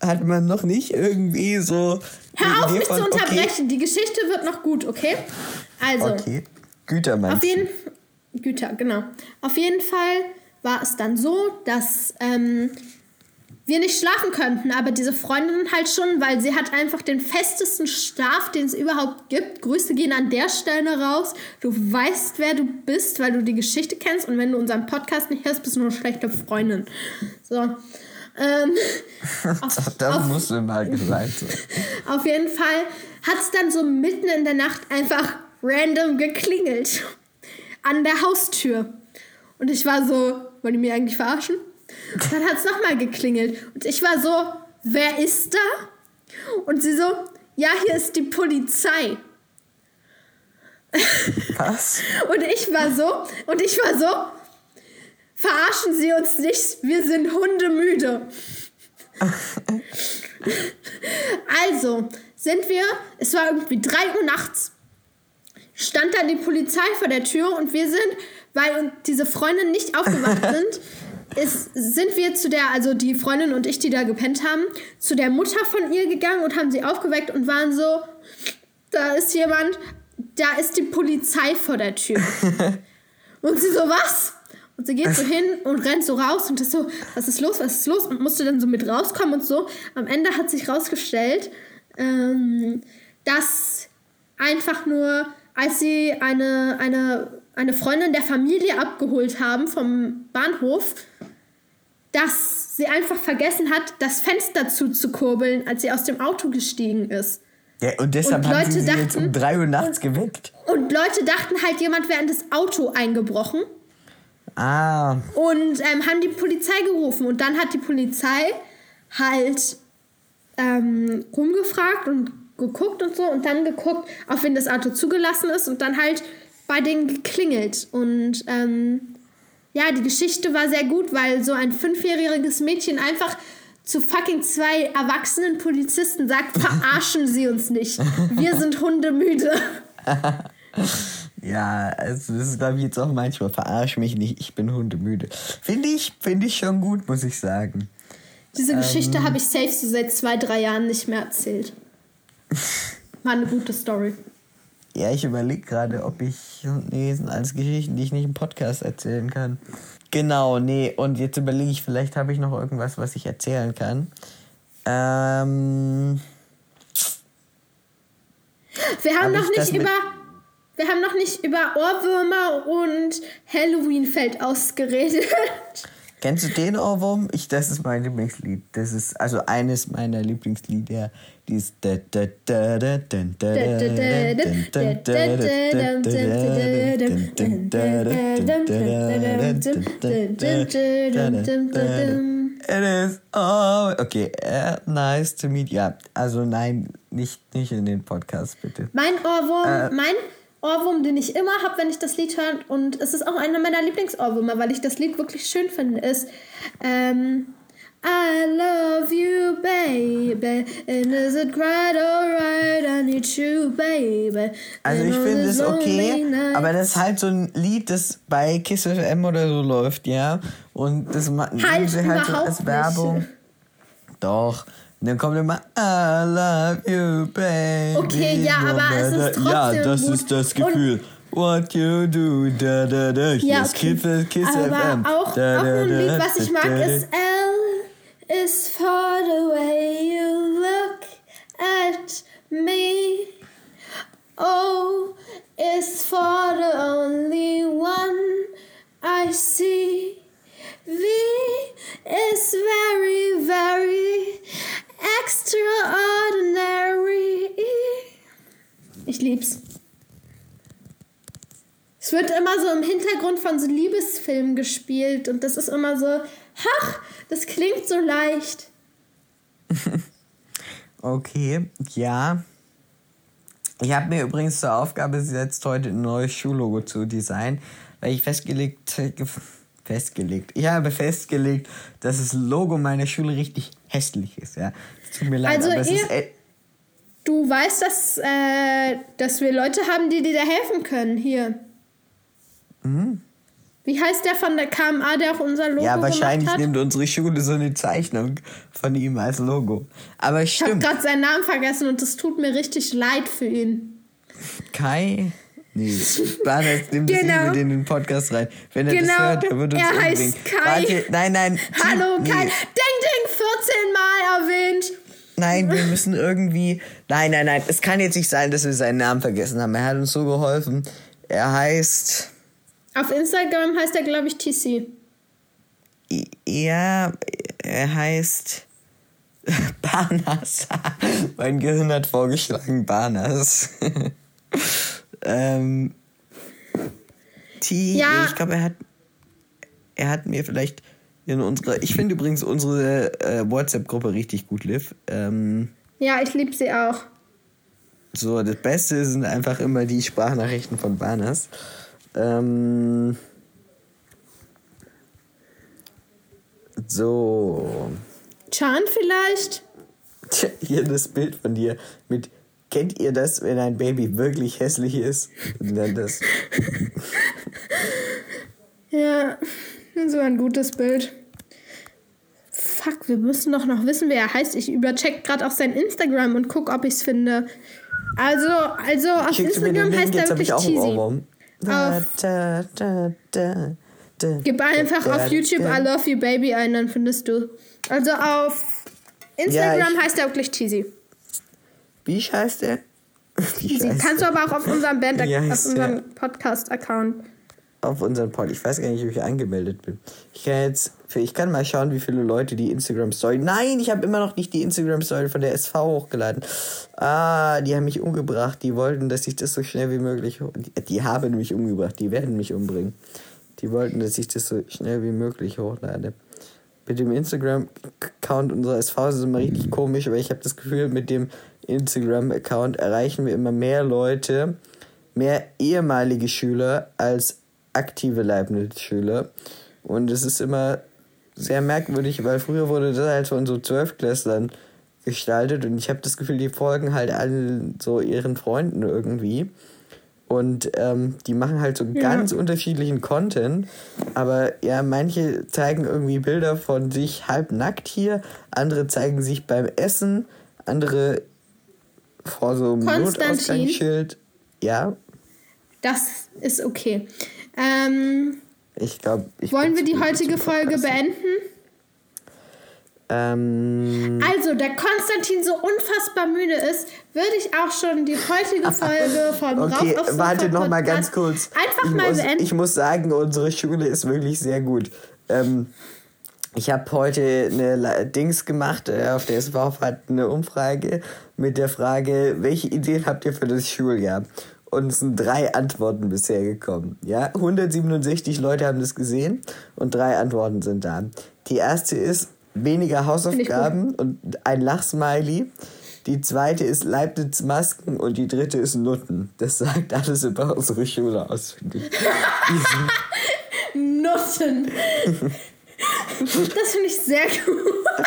hat man noch nicht irgendwie so. Hör auf, mich von, zu unterbrechen. Die Geschichte wird noch gut, okay? Also. Okay, okay. Güter meinst Auf jeden Güter, genau. Auf jeden Fall war es dann so, dass ähm, wir nicht schlafen könnten, aber diese Freundin halt schon, weil sie hat einfach den festesten Schlaf, den es überhaupt gibt. Grüße gehen an der Stelle raus. Du weißt, wer du bist, weil du die Geschichte kennst und wenn du unseren Podcast nicht hörst, bist du nur eine schlechte Freundin. So. Ähm, <laughs> auf, Das auf, musst du mal gesagt sein. <laughs> auf jeden Fall hat es dann so mitten in der Nacht einfach random geklingelt. An der Haustür. Und ich war so, wollen die mich eigentlich verarschen? Und dann hat es nochmal geklingelt. Und ich war so, wer ist da? Und sie so, ja, hier ist die Polizei. Was? <laughs> Und ich war so, und ich war so, verarschen Sie uns nicht, wir sind hundemüde. <laughs> also sind wir, es war irgendwie 3 Uhr nachts, stand dann die Polizei vor der Tür und wir sind weil und diese Freundin nicht <laughs> aufgewacht sind, ist, sind wir zu der, also die Freundin und ich, die da gepennt haben, zu der Mutter von ihr gegangen und haben sie aufgeweckt und waren so, da ist jemand, da ist die Polizei vor der Tür. <laughs> und sie so, was? Und sie geht so hin und rennt so raus und ist so, was ist los, was ist los? Und musste dann so mit rauskommen und so. Am Ende hat sich rausgestellt, ähm, dass einfach nur, als sie eine, eine, eine Freundin der Familie abgeholt haben vom Bahnhof, dass sie einfach vergessen hat, das Fenster zuzukurbeln, als sie aus dem Auto gestiegen ist. Ja, und deshalb Und haben sie sie jetzt um dachten- 3 Uhr nachts geweckt. Und Leute dachten halt, jemand wäre in das Auto eingebrochen Ah, und ähm, haben die Polizei gerufen. Und dann hat die Polizei halt ähm, rumgefragt und geguckt und so und dann geguckt, auf wen das Auto zugelassen ist und dann halt bei denen geklingelt. Und ähm, ja, die Geschichte war sehr gut, weil so ein fünfjähriges Mädchen einfach zu fucking zwei erwachsenen Polizisten sagt, <laughs> verarschen Sie uns nicht. Wir sind hundemüde. <laughs> ja, also das ist glaube ich jetzt auch manchmal, verarsch mich nicht, ich bin hundemüde. Finde ich, finde ich schon gut, muss ich sagen. Diese Geschichte habe ich safe so seit zwei, drei Jahren nicht mehr erzählt. War eine gute Story. Ja, ich überlege gerade, ob ich. Nee, das sind alles Geschichten, die ich nicht im Podcast erzählen kann. Genau, nee, und jetzt überlege ich, vielleicht habe ich noch irgendwas, was ich erzählen kann. Ähm. Wir haben Hab noch nicht über. Wir haben noch nicht über Ohrwürmer und Halloween fällt ausgeredet. Kennst du den Ohrwurm? Ich, das ist mein Lieblingslied. Das ist also eines meiner Lieblingslieder. Dieses. It is all okay. Uh, nice to meet you. Ja, also nein, nicht, nicht in den Podcast, bitte. Mein Ohrwurm, Äh. mein Ohrwurm, den ich immer habe, wenn ich das Lied höre, und es ist auch einer meiner Lieblingsohrwürmer, weil ich das Lied wirklich schön finde, ist ähm, I love you, baby, and is it quite alright? I need you, baby. Also ich finde es okay, night- aber das ist halt so ein Lied, das bei Kiss FM oder so läuft, ja. Und das ma- nehmen Halt sie halt so als Werbung. Doch. Und dann kommt immer I love you, baby. Okay, ja, aber es ist trotzdem Ja, das gut. ist das Gefühl. What you do, da da da. Ja, okay. Kiss, Kiss Aber FM. auch, da, auch ein Lied, was ich mag, ist L is for the way you look at me. O is for the only one I see. V is very, very extraordinary. Ich lieb's. Es wird immer so im Hintergrund von so Liebesfilmen gespielt und das ist immer so, ach, das klingt so leicht. <laughs> Okay, ja. Ich habe mir übrigens zur Aufgabe gesetzt, heute ein neues Schullogo zu designen, weil ich festgelegt, <laughs> festgelegt, ich habe festgelegt, dass das Logo meiner Schule richtig hässlich ist. Ja, es tut mir leid, Also aber es ist Du weißt, dass, äh, dass wir Leute haben, die dir da helfen können. Hier. Wie heißt der von der KMA, der auch unser Logo ja wahrscheinlich gemacht hat? nimmt unsere Schule so eine Zeichnung von ihm als Logo. Aber Ich habe stimmt, gerade seinen Namen vergessen und es tut mir richtig leid für ihn. Kai. Nee, Barnes, nimm das Genau. nicht mit in den Podcast rein. Wenn er Genau, das hört, der wird uns er heißt umbringen. Kai. Warte, nein, nein. Hallo, nee. Kai. Ding, ding, 14 Mal erwähnt. Nein, wir müssen irgendwie. Nein, nein, nein. Es kann jetzt nicht sein, dass wir seinen Namen vergessen haben. Er hat uns so geholfen. Er heißt. Auf Instagram heißt er, glaube ich, TC. Ja, er heißt. <laughs> Barnas. <laughs> mein Gehirn hat vorgeschlagen Barnas. <laughs> ähm. T. Ja. Ich glaube, er hat. Er hat mir vielleicht in unserer. Ich finde übrigens unsere äh, WhatsApp-Gruppe richtig gut, Liv. Ähm. Ja, ich liebe sie auch. So, das Beste sind einfach immer die Sprachnachrichten von Barnas. Ähm, so. Chan vielleicht? Tja, Hier das Bild von dir mit. Kennt ihr das, wenn ein Baby wirklich hässlich ist? Und dann das. <laughs> Ja, so ein gutes Bild. Fuck, wir müssen doch noch wissen, wer er heißt. Ich übercheck gerade auch sein Instagram und guck, ob ich es finde. Also, also auf Instagram heißt er wirklich cheesy. Da, da, da, da, Gib einfach auf YouTube. I love you baby ein, dann findest du. Also auf Instagram heißt er wirklich cheesy. Wie heißt? <laughs> Wie cheesy. Kannst du aber auch auf unserem Band, auf unserem Podcast-Account. Auf unseren Pod. Ich weiß gar nicht, ob ich angemeldet bin. Ich kann jetzt, ich kann mal schauen, wie viele Leute die Instagram Story. Nein, ich habe immer noch nicht die Instagram Story von der SV hochgeladen. Ah, die haben mich umgebracht. Die wollten, dass ich das so schnell wie möglich. Die, die haben mich umgebracht. Die werden mich umbringen. Die wollten, dass ich das so schnell wie möglich hochlade. Mit dem Instagram-Account unserer SV ist es immer richtig komisch, aber ich habe das Gefühl, mit dem Instagram-Account erreichen wir immer mehr Leute, mehr ehemalige Schüler als aktive Leibniz-Schüler. Und es ist immer sehr merkwürdig, weil früher wurde das halt von so Zwölfklässlern gestaltet und ich habe das Gefühl, die folgen halt allen so ihren Freunden irgendwie. Und ähm, die machen halt so ganz unterschiedlichen Content. Aber ja, manche zeigen irgendwie Bilder von sich halb nackt hier, andere zeigen sich beim Essen, andere vor so einem. Notausgangsschild. Ja, Das ist okay. Ähm, ich glaube, ich wollen wir die heutige Folge beenden? Ähm, Also, da Konstantin so unfassbar müde ist, würde ich auch schon die heutige <laughs> Folge vom okay, Rauf Sofa warte noch mal ganz kurz. Einfach ich mal muss, beenden. Ich muss sagen, unsere Schule ist wirklich sehr gut. Ähm, ich habe heute eine Dings gemacht, äh, auf der SWAF hat eine Umfrage mit der Frage, welche Ideen habt ihr für das Schuljahr? Und es sind drei Antworten bisher gekommen. Ja, 167 Leute haben das gesehen und drei Antworten sind da. Die erste ist weniger Hausaufgaben und ein Lachsmiley. Die zweite ist Leibniz Masken und die dritte ist Nutten. Das sagt alles über unsere Schule aus, finde ich. <laughs> Nutten. das finde ich sehr gut.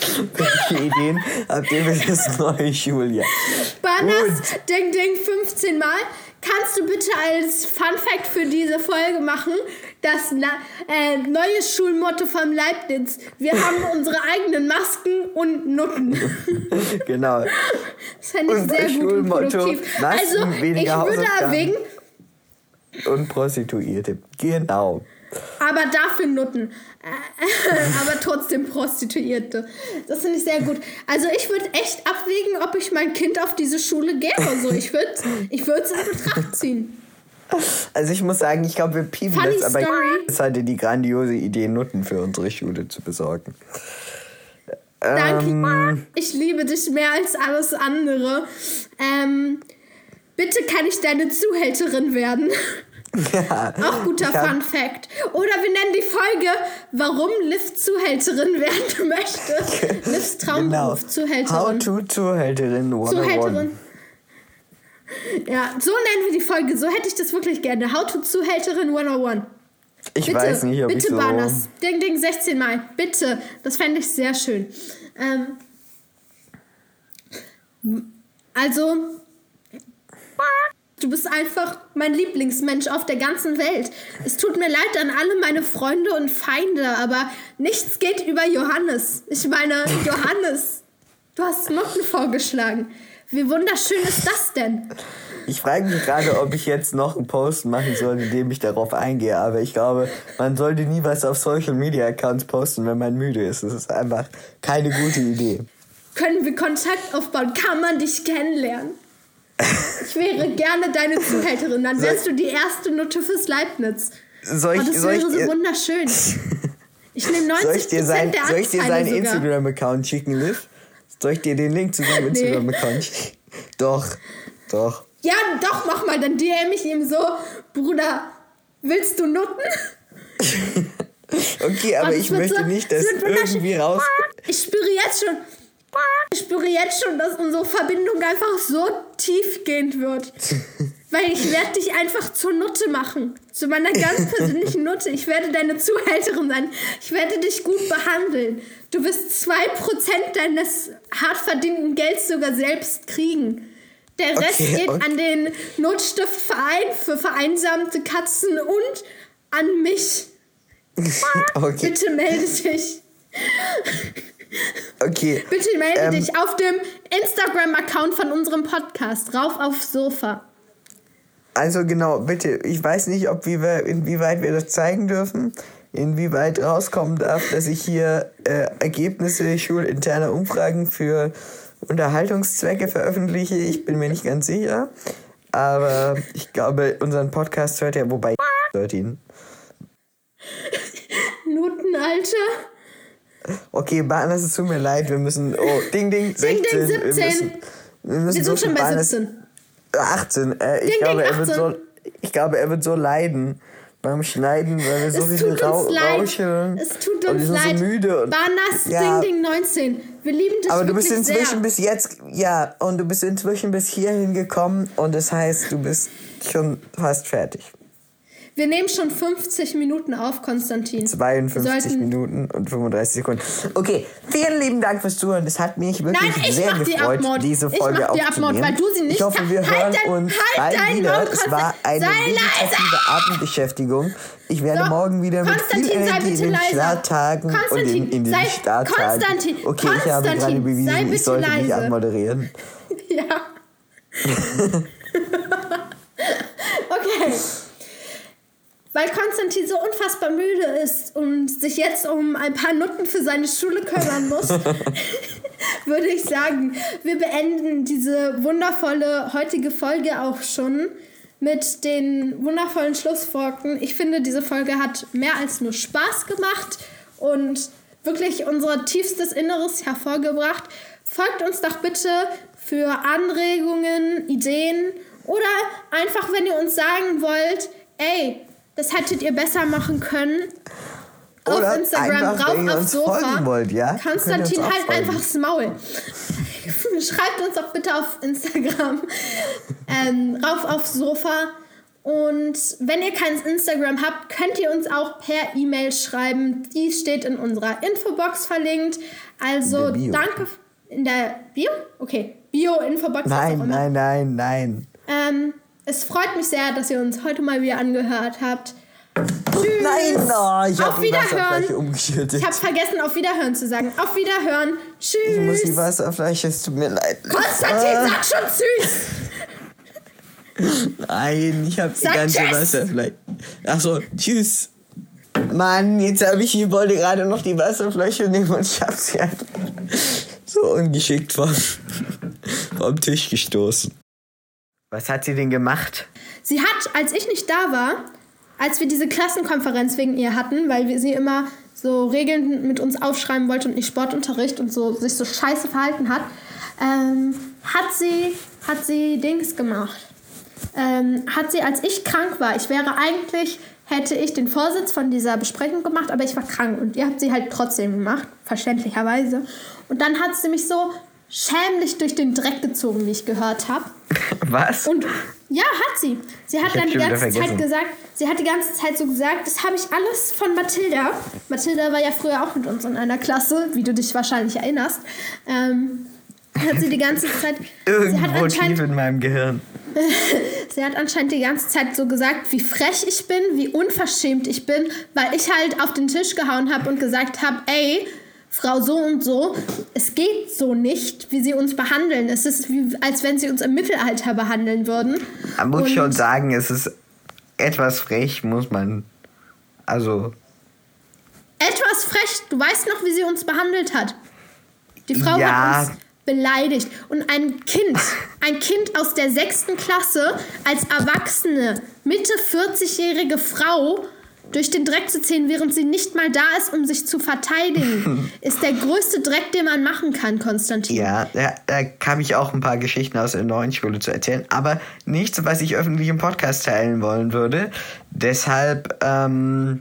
Welche Ideen habt ihr für das neue Schuljahr? Banas, Ding Ding 15 Mal. Kannst du bitte als Fun Fact für diese Folge machen, das äh, neue Schulmotto vom Leibniz. Wir haben <laughs> unsere eigenen Masken und Nutten. <laughs> Genau. Das fände ich Unser sehr gut und Schulmotto, produktiv. Masken, Also, ich würde erwägen, Und Prostituierte. Genau. Aber dafür Nutten. Äh, <laughs> aber trotzdem Prostituierte. Das finde ich sehr gut. Also ich würde echt abwägen, ob ich mein Kind auf diese Schule gebe. So, ich würde ich es in Betracht ziehen. Also ich muss sagen, ich glaube, wir piepen Funny das, aber story. es hatte die grandiose Idee, Nutten für unsere Schule zu besorgen. Danke. Ähm, Ich liebe dich mehr als alles andere. Ähm, bitte kann ich deine Zuhälterin werden. <laughs> ja. Auch guter Fun Fact. Oder wir nennen die Folge, warum Liv Zuhälterin werden <laughs> möchte. <laughs> Livs Genau. Traumberuf, How Zuhälterin. to Zuhälterin 101. Zuhälterin. Ja, so nennen wir die Folge. So hätte ich das wirklich gerne. How to Zuhälterin 101. Ich Bitte, weiß nicht, ob bitte ich so... Banas. Ding, ding, 16 Mal. Bitte. Das fände ich sehr schön. Ähm, also, du bist einfach mein Lieblingsmensch auf der ganzen Welt. Es tut mir leid an alle meine Freunde und Feinde, aber nichts geht über Johannes. Ich meine, Johannes, du hast Nutten vorgeschlagen. Wie wunderschön ist das denn? Ich frage mich gerade, ob ich jetzt noch einen Post machen soll, in dem ich darauf eingehe. Aber ich glaube, man sollte nie was auf Social Media Accounts posten, wenn man müde ist. Das ist einfach keine gute Idee. Können wir Kontakt aufbauen? Kann man dich kennenlernen? Ich wäre gerne deine Zuhälterin. Dann wärst du die erste Nutte fürs Leibniz. Soll Oh, ich, das soll ich, wäre so dir- wunderschön. Ich nehme 90% soll ich dir, sein, der soll ich dir seinen. Instagram-Account schicken, Liv? Soll ich dir den Link zu seinem Nee. Instagram-Account schicken? Doch, doch. Ja, doch, mach mal. Dann DM ich ihm so, Bruder, willst du Nutten? <laughs> Okay, aber Oh, das ich möchte so- nicht, das dass irgendwie raus... Ich spüre jetzt schon, ich spüre jetzt schon, dass unsere Verbindung einfach so tiefgehend wird. <laughs> Weil ich werde dich einfach zur Nutte machen. Zu meiner ganz persönlichen Nutte. Ich werde deine Zuhälterin sein. Ich werde dich gut behandeln. Du wirst 2% deines hart verdienten Gelds sogar selbst kriegen. Der Rest Okay, geht an den Notstiftverein für vereinsamte Katzen und an mich. <laughs> Okay. Bitte melde dich. Okay. Bitte melde Ähm, dich auf dem Instagram-Account von unserem Podcast. Rauf aufs Sofa. Also genau, bitte, ich weiß nicht, ob wie wir, inwieweit wir das zeigen dürfen, inwieweit rauskommen darf, dass ich hier äh, Ergebnisse schulinterner Umfragen für Unterhaltungszwecke veröffentliche. Ich bin mir nicht ganz sicher. Aber ich glaube, unseren Podcast hört ja, wobei hört ihn. <laughs> Nuten, Alter. Okay, Bahners, es tut mir leid, wir müssen. Oh, Ding, Ding, 16. Ding, Wir 17. müssen, wir müssen Wir so sind schon viel bei Bahners- 17. 18. Äh, ich, Ding, glaube, Ding, er wird 18. so, ich glaube, er wird so leiden beim Schneiden, weil wir so Es viele tut Rau uns leid. Rauscheln. Es tut und uns wir sind leid. so müde. Und, Banas Ja. Ding Ding 19. Wir lieben dich aber du bist inzwischen sehr. bis jetzt, ja, und du bist inzwischen bis hierhin gekommen und das heißt, du bist schon fast fertig. Wir nehmen schon 50 Minuten auf, Konstantin. 52 Wir sollten- Minuten und 35 Sekunden. Okay, vielen lieben Dank fürs Zuhören. Das hat mich wirklich Nein, ich sehr die gefreut, Abmod. diese Ich Folge mach die aufzunehmen. Abmod, weil du sie nicht Ich hoffe, wir kann- hören Halt uns halt bald wieder. Mund, Es war eine meditative! Abendbeschäftigung. Ich werde So, morgen wieder mit viel Konstantin, Energie in den. Starttagen und in, Konstantin, in den sei- Starttagen. Konstantin, okay, ich habe gerade Konstantin, bewiesen, ich sollte mich leise. anmoderieren. <laughs> Ja. <laughs> okay. Weil Konstantin so unfassbar müde ist und sich jetzt um ein paar Nutten für seine Schule kümmern muss, <laughs> würde ich sagen, wir beenden diese wundervolle heutige Folge auch schon mit den wundervollen Schlussworten. Ich finde, diese Folge hat mehr als nur Spaß gemacht und wirklich unser tiefstes Inneres hervorgebracht. Folgt uns doch bitte für Anregungen, Ideen oder einfach, wenn ihr uns sagen wollt, ey, das hättet ihr besser machen können. Oder auf Instagram einfach, rauf aufs Sofa. wollt, ja? Konstantin, halt folgen. einfach das Maul. <laughs> Schreibt uns doch bitte auf Instagram <laughs> ähm, rauf aufs Sofa. Und wenn ihr kein Instagram habt, könnt ihr uns auch per E-Mail schreiben. Die steht in unserer Infobox verlinkt. Also In danke. In der Bio? Okay. Bio-Infobox. Nein, immer. nein, nein, nein. Ähm, es freut mich sehr, dass ihr uns heute mal wieder angehört habt. Tschüss. Nein, oh, ich Auf habe die Wasserfläche Wiederhören. umgeschüttet. Ich habe vergessen, auf Wiederhören zu sagen. Auf Wiederhören. Tschüss. Ich muss die Wasserfläche, es tut mir leid. Konstantin, Ah, sag schon Tschüss. Nein, ich habe die ganze tschüss. Wasserfläche. Ach so, tschüss. Mann, jetzt habe ich, ich wollte gerade noch die Wasserfläche nehmen und ich habe sie einfach so ungeschickt vom, vom Tisch gestoßen. Was hat sie denn gemacht? Sie hat, als ich nicht da war, als wir diese Klassenkonferenz wegen ihr hatten, weil wir sie immer so Regeln mit uns aufschreiben wollte und nicht Sportunterricht und so sich so scheiße verhalten hat, ähm, hat sie hat sie Dings gemacht. Ähm, hat sie, als ich krank war, ich wäre eigentlich, hätte ich den Vorsitz von dieser Besprechung gemacht, aber ich war krank und ihr habt sie halt trotzdem gemacht, verständlicherweise. Und dann hat sie mich so schämlich durch den Dreck gezogen, wie ich gehört habe. <laughs> Was? Und ja, hat sie. Sie hat Ich dann die ganze Zeit gesagt, sie hat die ganze Zeit so gesagt, das habe ich alles von Mathilda. Mathilda war ja früher auch mit uns in einer Klasse, wie du dich wahrscheinlich erinnerst. Ähm, hat sie die ganze Zeit. Irgendwo tief anscheinend, in meinem Gehirn. <laughs> sie hat anscheinend die ganze Zeit so gesagt, wie frech ich bin, wie unverschämt ich bin, weil ich halt auf den Tisch gehauen habe und gesagt habe, ey, Frau so und so, es geht so nicht, wie sie uns behandeln. Es ist wie, als wenn sie uns im Mittelalter behandeln würden. Man muss Und- schon sagen, es ist etwas frech, muss man. Also, Etwas frech. Du weißt noch, wie sie uns behandelt hat. Die Frau Ja. hat uns beleidigt. Und ein Kind, <laughs> ein Kind aus der sechsten Klasse, als erwachsene, Mitte 40-jährige Frau durch den Dreck zu ziehen, während sie nicht mal da ist, um sich zu verteidigen, <laughs> ist der größte Dreck, den man machen kann, Konstantin. ja, da, da habe ich auch ein paar Geschichten aus der neuen Schule zu erzählen, aber nichts, was ich öffentlich im Podcast teilen wollen würde. Deshalb, ähm,